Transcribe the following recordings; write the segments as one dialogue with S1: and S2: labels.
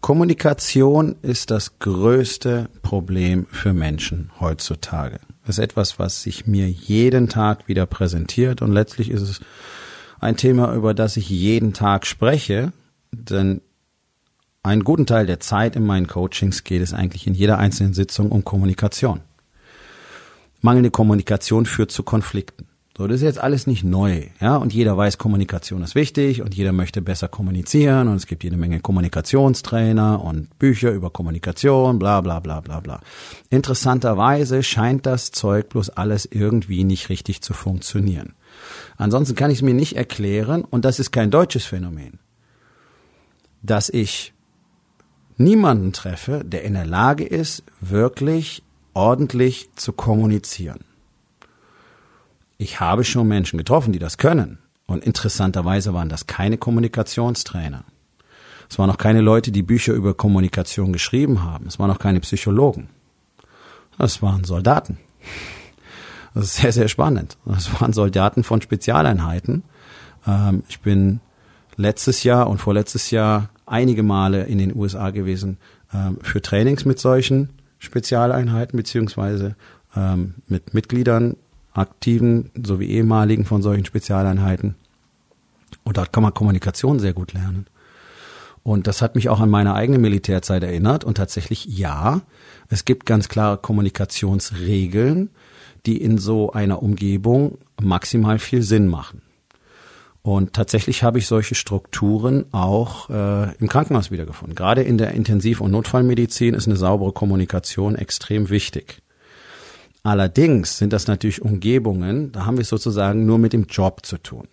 S1: Kommunikation ist das größte Problem für Menschen heutzutage. Das ist etwas, was sich mir jeden Tag wieder präsentiert und letztlich ist es ein Thema, über das ich jeden Tag spreche, denn einen guten Teil der Zeit in meinen Coachings geht es eigentlich in jeder einzelnen Sitzung um Kommunikation. Mangelnde Kommunikation führt zu Konflikten. So, das ist jetzt alles nicht neu, ja, und jeder weiß, Kommunikation ist wichtig und jeder möchte besser kommunizieren und es gibt jede Menge Kommunikationstrainer und Bücher über Kommunikation, bla bla bla bla bla. Interessanterweise scheint das Zeug bloß alles irgendwie nicht richtig zu funktionieren. Ansonsten kann ich es mir nicht erklären, und das ist kein deutsches Phänomen, dass ich niemanden treffe, der in der Lage ist, wirklich ordentlich zu kommunizieren ich habe schon Menschen getroffen, die das können. Und interessanterweise waren das keine Kommunikationstrainer. Es waren auch keine Leute, die Bücher über Kommunikation geschrieben haben. Es waren auch keine Psychologen. Das waren Soldaten. Das ist sehr, sehr spannend. Das waren Soldaten von Spezialeinheiten. Ähm, ich bin letztes Jahr und vorletztes Jahr einige Male in den USA gewesen ähm, für Trainings mit solchen Spezialeinheiten beziehungsweise ähm, mit Mitgliedern aktiven sowie ehemaligen von solchen Spezialeinheiten. Und dort kann man Kommunikation sehr gut lernen. Und das hat mich auch an meine eigene Militärzeit erinnert. Und tatsächlich, ja, es gibt ganz klare Kommunikationsregeln, die in so einer Umgebung maximal viel Sinn machen. Und tatsächlich habe ich solche Strukturen auch äh, im Krankenhaus wiedergefunden. Gerade in der Intensiv- und Notfallmedizin ist eine saubere Kommunikation extrem wichtig. Allerdings sind das natürlich Umgebungen, da haben wir es sozusagen nur mit dem Job zu tun.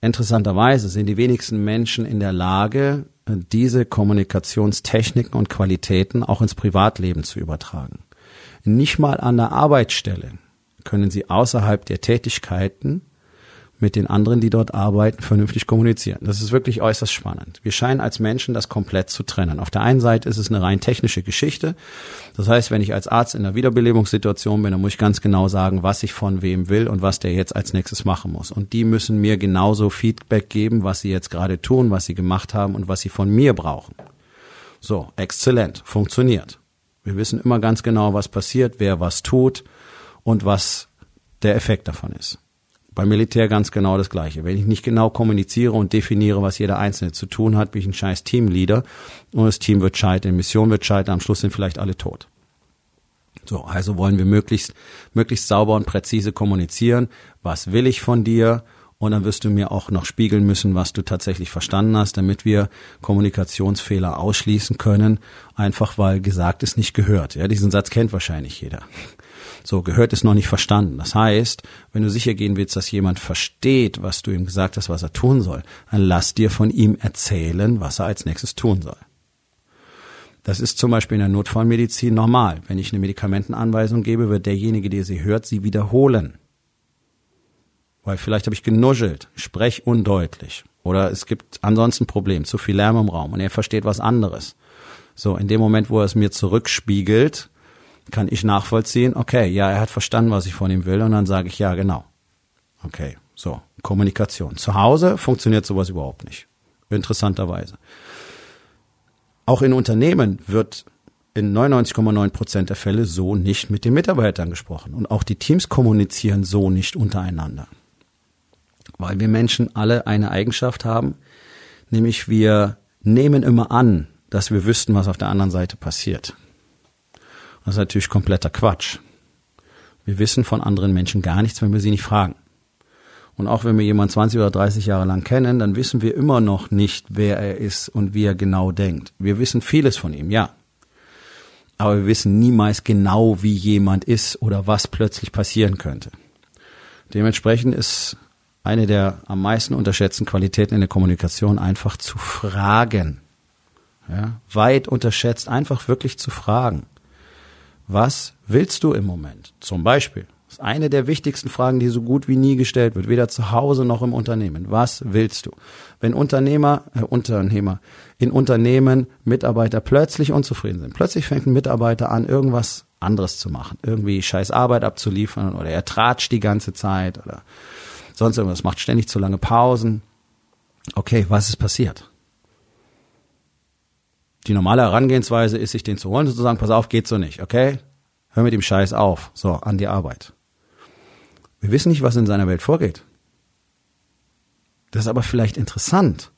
S1: Interessanterweise sind die wenigsten Menschen in der Lage, diese Kommunikationstechniken und Qualitäten auch ins Privatleben zu übertragen. Nicht mal an der Arbeitsstelle können sie außerhalb der Tätigkeiten mit den anderen, die dort arbeiten, vernünftig kommunizieren. Das ist wirklich äußerst spannend. Wir scheinen als Menschen das komplett zu trennen. Auf der einen Seite ist es eine rein technische Geschichte. Das heißt, wenn ich als Arzt in einer Wiederbelebungssituation bin, dann muss ich ganz genau sagen, was ich von wem will und was der jetzt als nächstes machen muss. Und die müssen mir genauso Feedback geben, was sie jetzt gerade tun, was sie gemacht haben und was sie von mir brauchen. So, exzellent, funktioniert. Wir wissen immer ganz genau, was passiert, wer was tut und was der Effekt davon ist. Beim Militär ganz genau das Gleiche. Wenn ich nicht genau kommuniziere und definiere, was jeder Einzelne zu tun hat, bin ich ein scheiß Teamleader und das Team wird scheitern, Mission wird scheitern, am Schluss sind vielleicht alle tot. So, also wollen wir möglichst, möglichst sauber und präzise kommunizieren. Was will ich von dir? Und dann wirst du mir auch noch spiegeln müssen, was du tatsächlich verstanden hast, damit wir Kommunikationsfehler ausschließen können. Einfach weil gesagt ist nicht gehört. Ja, diesen Satz kennt wahrscheinlich jeder. So, gehört ist noch nicht verstanden. Das heißt, wenn du sicher gehen willst, dass jemand versteht, was du ihm gesagt hast, was er tun soll, dann lass dir von ihm erzählen, was er als nächstes tun soll. Das ist zum Beispiel in der Notfallmedizin normal. Wenn ich eine Medikamentenanweisung gebe, wird derjenige, der sie hört, sie wiederholen. Weil vielleicht habe ich genuschelt, sprech undeutlich. Oder es gibt ansonsten ein Problem, zu viel Lärm im Raum und er versteht was anderes. So, in dem Moment, wo er es mir zurückspiegelt, kann ich nachvollziehen, okay, ja, er hat verstanden, was ich von ihm will und dann sage ich, ja, genau. Okay, so, Kommunikation. Zu Hause funktioniert sowas überhaupt nicht. Interessanterweise. Auch in Unternehmen wird in 99,9 Prozent der Fälle so nicht mit den Mitarbeitern gesprochen. Und auch die Teams kommunizieren so nicht untereinander. Weil wir Menschen alle eine Eigenschaft haben, nämlich wir nehmen immer an, dass wir wüssten, was auf der anderen Seite passiert. Das ist natürlich kompletter Quatsch. Wir wissen von anderen Menschen gar nichts, wenn wir sie nicht fragen. Und auch wenn wir jemanden 20 oder 30 Jahre lang kennen, dann wissen wir immer noch nicht, wer er ist und wie er genau denkt. Wir wissen vieles von ihm, ja. Aber wir wissen niemals genau, wie jemand ist oder was plötzlich passieren könnte. Dementsprechend ist eine der am meisten unterschätzten Qualitäten in der Kommunikation einfach zu fragen. ja, weit unterschätzt, einfach wirklich zu fragen. Was willst du im Moment? Zum Beispiel. Das ist eine der wichtigsten Fragen, die so gut wie nie gestellt wird, weder zu Hause noch im Unternehmen. Was willst du? Wenn Unternehmer, äh, Unternehmer in Unternehmen Mitarbeiter plötzlich unzufrieden sind, plötzlich fängt ein Mitarbeiter an, irgendwas anderes zu machen, irgendwie scheiß Arbeit abzuliefern oder er tratscht die ganze Zeit oder sonst irgendwas, macht ständig zu lange Pausen. Okay, was ist passiert? Die normale Herangehensweise ist, sich den zu holen und zu sagen, pass auf, geht so nicht, okay? Hör mit dem Scheiß auf. So, an die Arbeit. Wir wissen nicht, was in seiner Welt vorgeht. Das ist aber vielleicht interessant,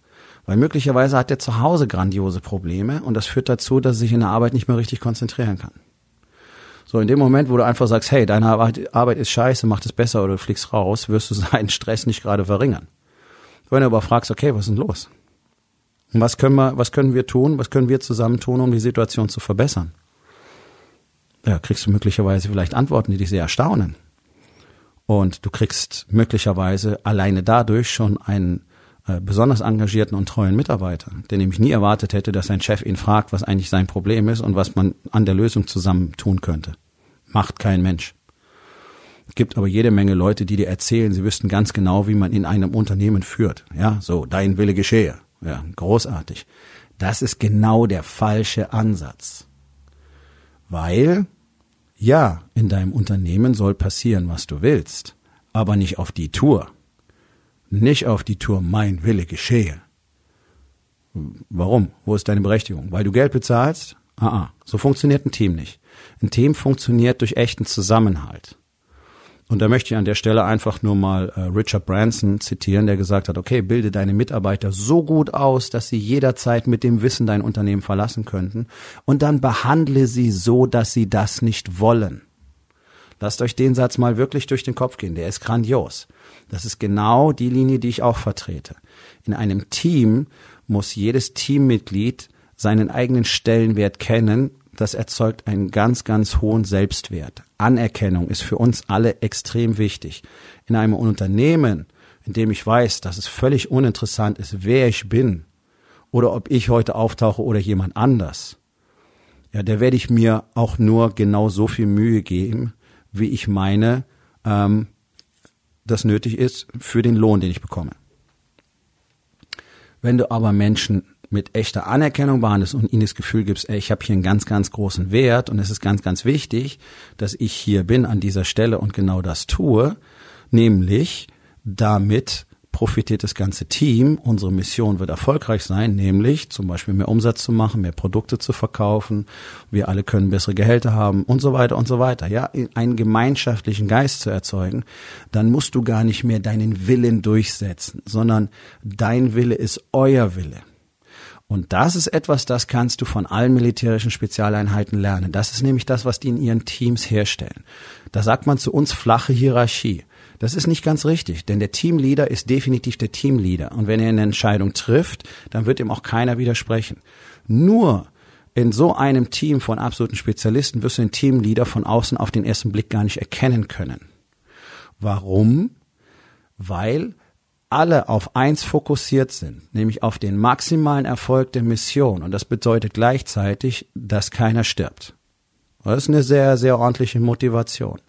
S1: weil möglicherweise hat er zu Hause grandiose Probleme und das führt dazu, dass er sich in der Arbeit nicht mehr richtig konzentrieren kann. So, in dem Moment, wo du einfach sagst, hey, deine Arbeit ist scheiße, mach das besser oder du fliegst raus, wirst du seinen Stress nicht gerade verringern. Wenn du aber fragst, okay, was ist denn los? Und was können wir, was können wir tun, was können wir zusammen tun, um die Situation zu verbessern? Ja, kriegst du möglicherweise vielleicht Antworten, die dich sehr erstaunen. Und du kriegst möglicherweise alleine dadurch schon einen äh, besonders engagierten und treuen Mitarbeiter, der nämlich nie erwartet hätte, dass sein Chef ihn fragt, was eigentlich sein Problem ist und was man an der Lösung zusammen tun könnte. Macht kein Mensch. Es gibt aber jede Menge Leute, die dir erzählen, sie wüssten ganz genau, wie man in einem Unternehmen führt. Ja, so, dein Wille geschehe. Ja, großartig. Das ist genau der falsche Ansatz. Weil ja, in deinem Unternehmen soll passieren, was du willst, aber nicht auf die Tour. Nicht auf die Tour mein Wille geschehe. Warum? Wo ist deine Berechtigung? Weil du Geld bezahlst? Ah, ah, so funktioniert ein Team nicht. Ein Team funktioniert durch echten Zusammenhalt. Und da möchte ich an der Stelle einfach nur mal äh, Richard Branson zitieren, der gesagt hat, okay, bilde deine Mitarbeiter so gut aus, dass sie jederzeit mit dem Wissen dein Unternehmen verlassen könnten und dann behandle sie so, dass sie das nicht wollen. Lasst euch den Satz mal wirklich durch den Kopf gehen, der ist grandios. Das ist genau die Linie, die ich auch vertrete. In einem Team muss jedes Teammitglied seinen eigenen Stellenwert kennen das erzeugt einen ganz, ganz hohen Selbstwert. Anerkennung ist für uns alle extrem wichtig. In einem Unternehmen, in dem ich weiß, dass es völlig uninteressant ist, wer ich bin oder ob ich heute auftauche oder jemand anders, ja, da werde ich mir auch nur genau so viel Mühe geben, wie ich meine, ähm, das nötig ist für den Lohn, den ich bekomme. Wenn du aber Menschen mit echter Anerkennung behandelst und ihnen das Gefühl gibst, ey, ich habe hier einen ganz, ganz großen Wert und es ist ganz, ganz wichtig, dass ich hier bin an dieser Stelle und genau das tue, nämlich damit profitiert das ganze Team. Unsere Mission wird erfolgreich sein, nämlich zum Beispiel mehr Umsatz zu machen, mehr Produkte zu verkaufen. Wir alle können bessere Gehälter haben und so weiter und so weiter. Ja, einen gemeinschaftlichen Geist zu erzeugen, dann musst du gar nicht mehr deinen Willen durchsetzen, sondern dein Wille ist euer Wille. Und das ist etwas, das kannst du von allen militärischen Spezialeinheiten lernen. Das ist nämlich das, was die in ihren Teams herstellen. Da sagt man zu uns flache Hierarchie. Das ist nicht ganz richtig, denn der Teamleader ist definitiv der Teamleader. Und wenn er eine Entscheidung trifft, dann wird ihm auch keiner widersprechen. Nur in so einem Team von absoluten Spezialisten wirst du den Teamleader von außen auf den ersten Blick gar nicht erkennen können. Warum? Weil alle auf eins fokussiert sind, nämlich auf den maximalen Erfolg der Mission. Und das bedeutet gleichzeitig, dass keiner stirbt. Das ist eine sehr, sehr ordentliche Motivation.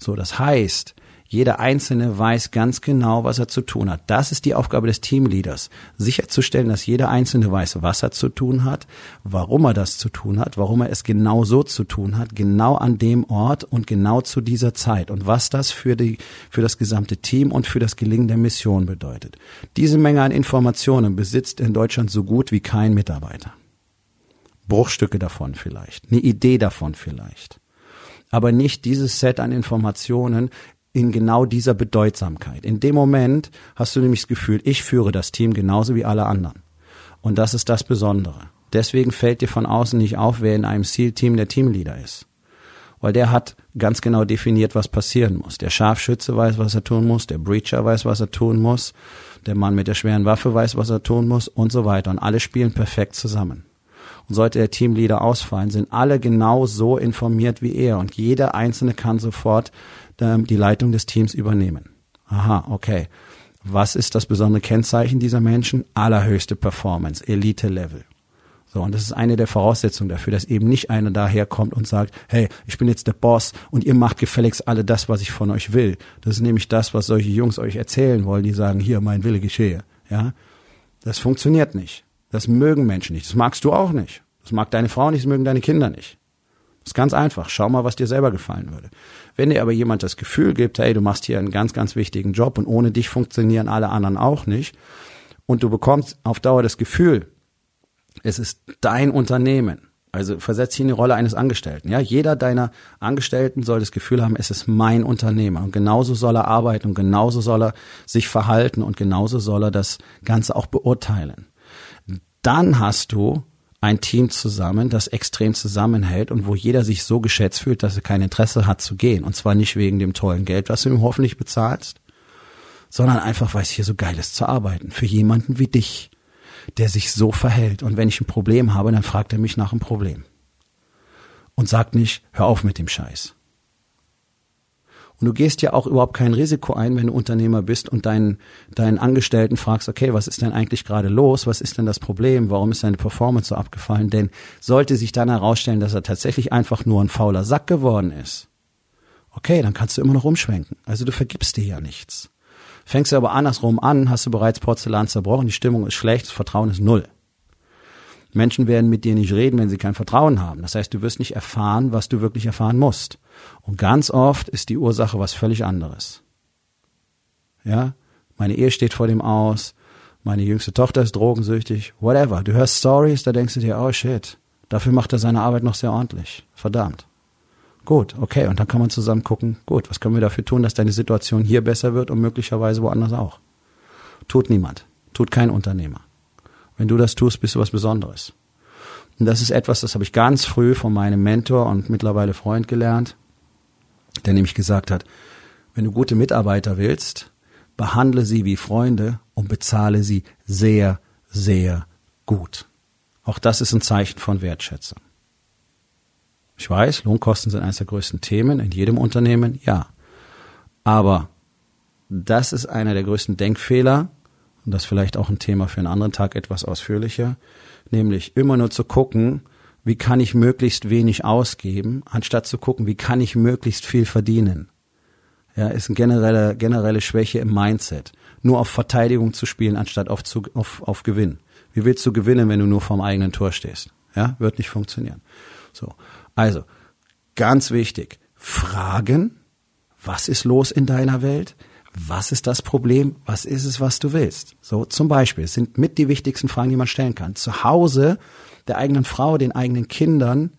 S1: So, das heißt, jeder Einzelne weiß ganz genau, was er zu tun hat. Das ist die Aufgabe des Teamleaders. Sicherzustellen, dass jeder Einzelne weiß, was er zu tun hat, warum er das zu tun hat, warum er es genau so zu tun hat, genau an dem Ort und genau zu dieser Zeit und was das für die, für das gesamte Team und für das Gelingen der Mission bedeutet. Diese Menge an Informationen besitzt in Deutschland so gut wie kein Mitarbeiter. Bruchstücke davon vielleicht, eine Idee davon vielleicht aber nicht dieses Set an Informationen in genau dieser Bedeutsamkeit. In dem Moment hast du nämlich das Gefühl, ich führe das Team genauso wie alle anderen. Und das ist das Besondere. Deswegen fällt dir von außen nicht auf, wer in einem SEAL-Team der Teamleader ist. Weil der hat ganz genau definiert, was passieren muss. Der Scharfschütze weiß, was er tun muss, der Breacher weiß, was er tun muss, der Mann mit der schweren Waffe weiß, was er tun muss und so weiter. Und alle spielen perfekt zusammen. Und sollte der Teamleader ausfallen, sind alle genau so informiert wie er. Und jeder Einzelne kann sofort die Leitung des Teams übernehmen. Aha, okay. Was ist das besondere Kennzeichen dieser Menschen? Allerhöchste Performance, Elite-Level. So, und das ist eine der Voraussetzungen dafür, dass eben nicht einer daherkommt und sagt, hey, ich bin jetzt der Boss und ihr macht gefälligst alle das, was ich von euch will. Das ist nämlich das, was solche Jungs euch erzählen wollen, die sagen, hier, mein Wille geschehe. Ja, das funktioniert nicht. Das mögen Menschen nicht. Das magst du auch nicht. Das mag deine Frau nicht, das mögen deine Kinder nicht. Ist ganz einfach. Schau mal, was dir selber gefallen würde. Wenn dir aber jemand das Gefühl gibt, hey, du machst hier einen ganz, ganz wichtigen Job und ohne dich funktionieren alle anderen auch nicht, und du bekommst auf Dauer das Gefühl, es ist dein Unternehmen. Also versetz dich in die Rolle eines Angestellten. Ja, jeder deiner Angestellten soll das Gefühl haben, es ist mein Unternehmer. Und genauso soll er arbeiten und genauso soll er sich verhalten und genauso soll er das Ganze auch beurteilen. Dann hast du ein Team zusammen, das extrem zusammenhält und wo jeder sich so geschätzt fühlt, dass er kein Interesse hat zu gehen. Und zwar nicht wegen dem tollen Geld, was du ihm hoffentlich bezahlst, sondern einfach, weil es hier so geil ist zu arbeiten. Für jemanden wie dich, der sich so verhält. Und wenn ich ein Problem habe, dann fragt er mich nach einem Problem. Und sagt nicht, hör auf mit dem Scheiß. Und du gehst ja auch überhaupt kein Risiko ein, wenn du Unternehmer bist und deinen, deinen Angestellten fragst, okay, was ist denn eigentlich gerade los? Was ist denn das Problem? Warum ist deine Performance so abgefallen? Denn sollte sich dann herausstellen, dass er tatsächlich einfach nur ein fauler Sack geworden ist, okay, dann kannst du immer noch umschwenken. Also du vergibst dir ja nichts. Fängst du aber andersrum an, hast du bereits Porzellan zerbrochen, die Stimmung ist schlecht, das Vertrauen ist null. Menschen werden mit dir nicht reden, wenn sie kein Vertrauen haben. Das heißt, du wirst nicht erfahren, was du wirklich erfahren musst. Und ganz oft ist die Ursache was völlig anderes. Ja, meine Ehe steht vor dem Aus, meine jüngste Tochter ist drogensüchtig, whatever. Du hörst Stories, da denkst du dir, oh shit, dafür macht er seine Arbeit noch sehr ordentlich. Verdammt. Gut, okay, und dann kann man zusammen gucken, gut, was können wir dafür tun, dass deine Situation hier besser wird und möglicherweise woanders auch. Tut niemand, tut kein Unternehmer. Wenn du das tust, bist du was Besonderes. Und das ist etwas, das habe ich ganz früh von meinem Mentor und mittlerweile Freund gelernt der nämlich gesagt hat, wenn du gute Mitarbeiter willst, behandle sie wie Freunde und bezahle sie sehr, sehr gut. Auch das ist ein Zeichen von Wertschätzung. Ich weiß, Lohnkosten sind eines der größten Themen in jedem Unternehmen, ja. Aber das ist einer der größten Denkfehler, und das vielleicht auch ein Thema für einen anderen Tag etwas ausführlicher, nämlich immer nur zu gucken, wie kann ich möglichst wenig ausgeben, anstatt zu gucken, wie kann ich möglichst viel verdienen. Ja, ist eine generelle, generelle Schwäche im Mindset. Nur auf Verteidigung zu spielen, anstatt auf, zu, auf, auf Gewinn. Wie willst du gewinnen, wenn du nur vorm eigenen Tor stehst? Ja, wird nicht funktionieren. So. Also, ganz wichtig. Fragen. Was ist los in deiner Welt? Was ist das Problem? Was ist es, was du willst? So, zum Beispiel, es sind mit die wichtigsten Fragen, die man stellen kann. Zu Hause der eigenen Frau, den eigenen Kindern,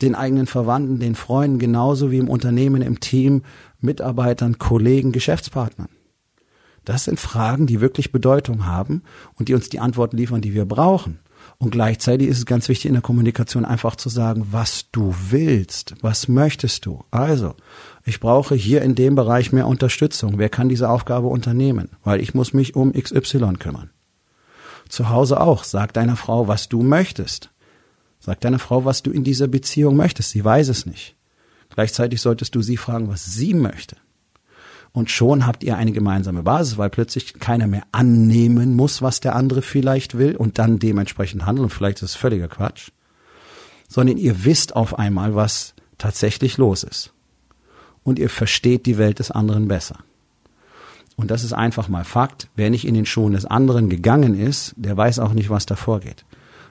S1: den eigenen Verwandten, den Freunden, genauso wie im Unternehmen, im Team, Mitarbeitern, Kollegen, Geschäftspartnern. Das sind Fragen, die wirklich Bedeutung haben und die uns die Antworten liefern, die wir brauchen. Und gleichzeitig ist es ganz wichtig in der Kommunikation einfach zu sagen, was du willst, was möchtest du. Also, ich brauche hier in dem Bereich mehr Unterstützung. Wer kann diese Aufgabe unternehmen? Weil ich muss mich um XY kümmern. Zu Hause auch. Sag deiner Frau, was du möchtest. Sag deiner Frau, was du in dieser Beziehung möchtest. Sie weiß es nicht. Gleichzeitig solltest du sie fragen, was sie möchte. Und schon habt ihr eine gemeinsame Basis, weil plötzlich keiner mehr annehmen muss, was der andere vielleicht will und dann dementsprechend handeln. Vielleicht ist es völliger Quatsch. Sondern ihr wisst auf einmal, was tatsächlich los ist. Und ihr versteht die Welt des anderen besser. Und das ist einfach mal Fakt. Wer nicht in den Schuhen des anderen gegangen ist, der weiß auch nicht, was da vorgeht.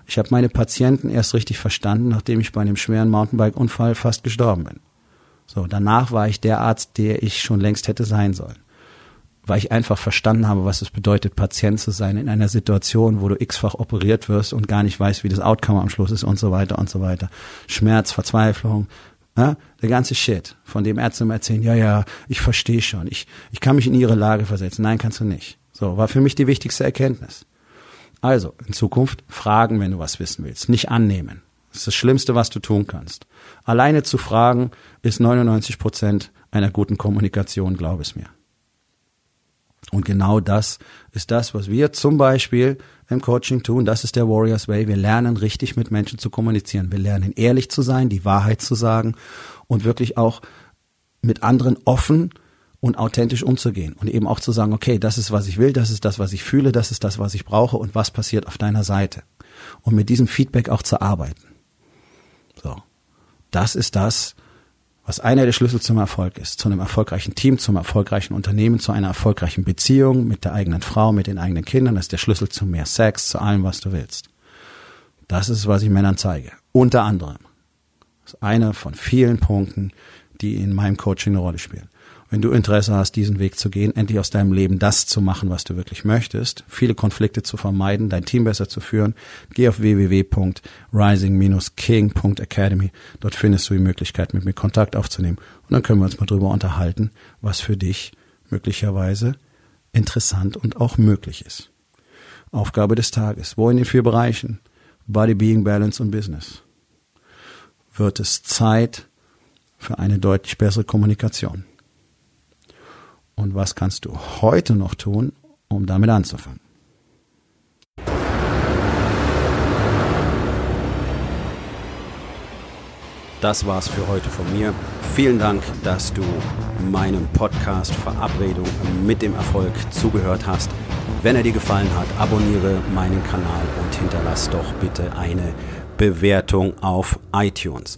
S1: Ich habe meine Patienten erst richtig verstanden, nachdem ich bei einem schweren Mountainbike-Unfall fast gestorben bin. So, danach war ich der Arzt, der ich schon längst hätte sein sollen. Weil ich einfach verstanden habe, was es bedeutet, Patient zu sein in einer Situation, wo du x-fach operiert wirst und gar nicht weißt, wie das Outcome am Schluss ist und so weiter und so weiter. Schmerz, Verzweiflung, ja, der ganze Shit, von dem Ärzte immer erzählen, ja, ja, ich verstehe schon, ich, ich kann mich in ihre Lage versetzen. Nein, kannst du nicht. So, war für mich die wichtigste Erkenntnis. Also, in Zukunft fragen, wenn du was wissen willst, nicht annehmen. Das ist das Schlimmste, was du tun kannst. Alleine zu fragen ist 99 Prozent einer guten Kommunikation, glaub es mir. Und genau das ist das, was wir zum Beispiel im Coaching tun. Das ist der Warriors Way. Wir lernen richtig mit Menschen zu kommunizieren. Wir lernen ehrlich zu sein, die Wahrheit zu sagen und wirklich auch mit anderen offen und authentisch umzugehen und eben auch zu sagen, okay, das ist, was ich will, das ist das, was ich fühle, das ist das, was ich brauche und was passiert auf deiner Seite. und mit diesem Feedback auch zu arbeiten. Das ist das, was einer der Schlüssel zum Erfolg ist, zu einem erfolgreichen Team, zum erfolgreichen Unternehmen, zu einer erfolgreichen Beziehung mit der eigenen Frau, mit den eigenen Kindern, das ist der Schlüssel zu mehr Sex, zu allem, was du willst. Das ist, was ich Männern zeige. Unter anderem. Das ist einer von vielen Punkten, die in meinem Coaching eine Rolle spielen wenn du Interesse hast, diesen Weg zu gehen, endlich aus deinem Leben das zu machen, was du wirklich möchtest, viele Konflikte zu vermeiden, dein Team besser zu führen, geh auf www.rising-king.academy. Dort findest du die Möglichkeit, mit mir Kontakt aufzunehmen. Und dann können wir uns mal drüber unterhalten, was für dich möglicherweise interessant und auch möglich ist. Aufgabe des Tages. Wo in den vier Bereichen? Body, Being, Balance und Business. Wird es Zeit für eine deutlich bessere Kommunikation? Und was kannst du heute noch tun, um damit anzufangen. Das war's für heute von mir. Vielen Dank, dass du meinem Podcast Verabredung mit dem Erfolg zugehört hast. Wenn er dir gefallen hat, abonniere meinen Kanal und hinterlass doch bitte eine Bewertung auf iTunes.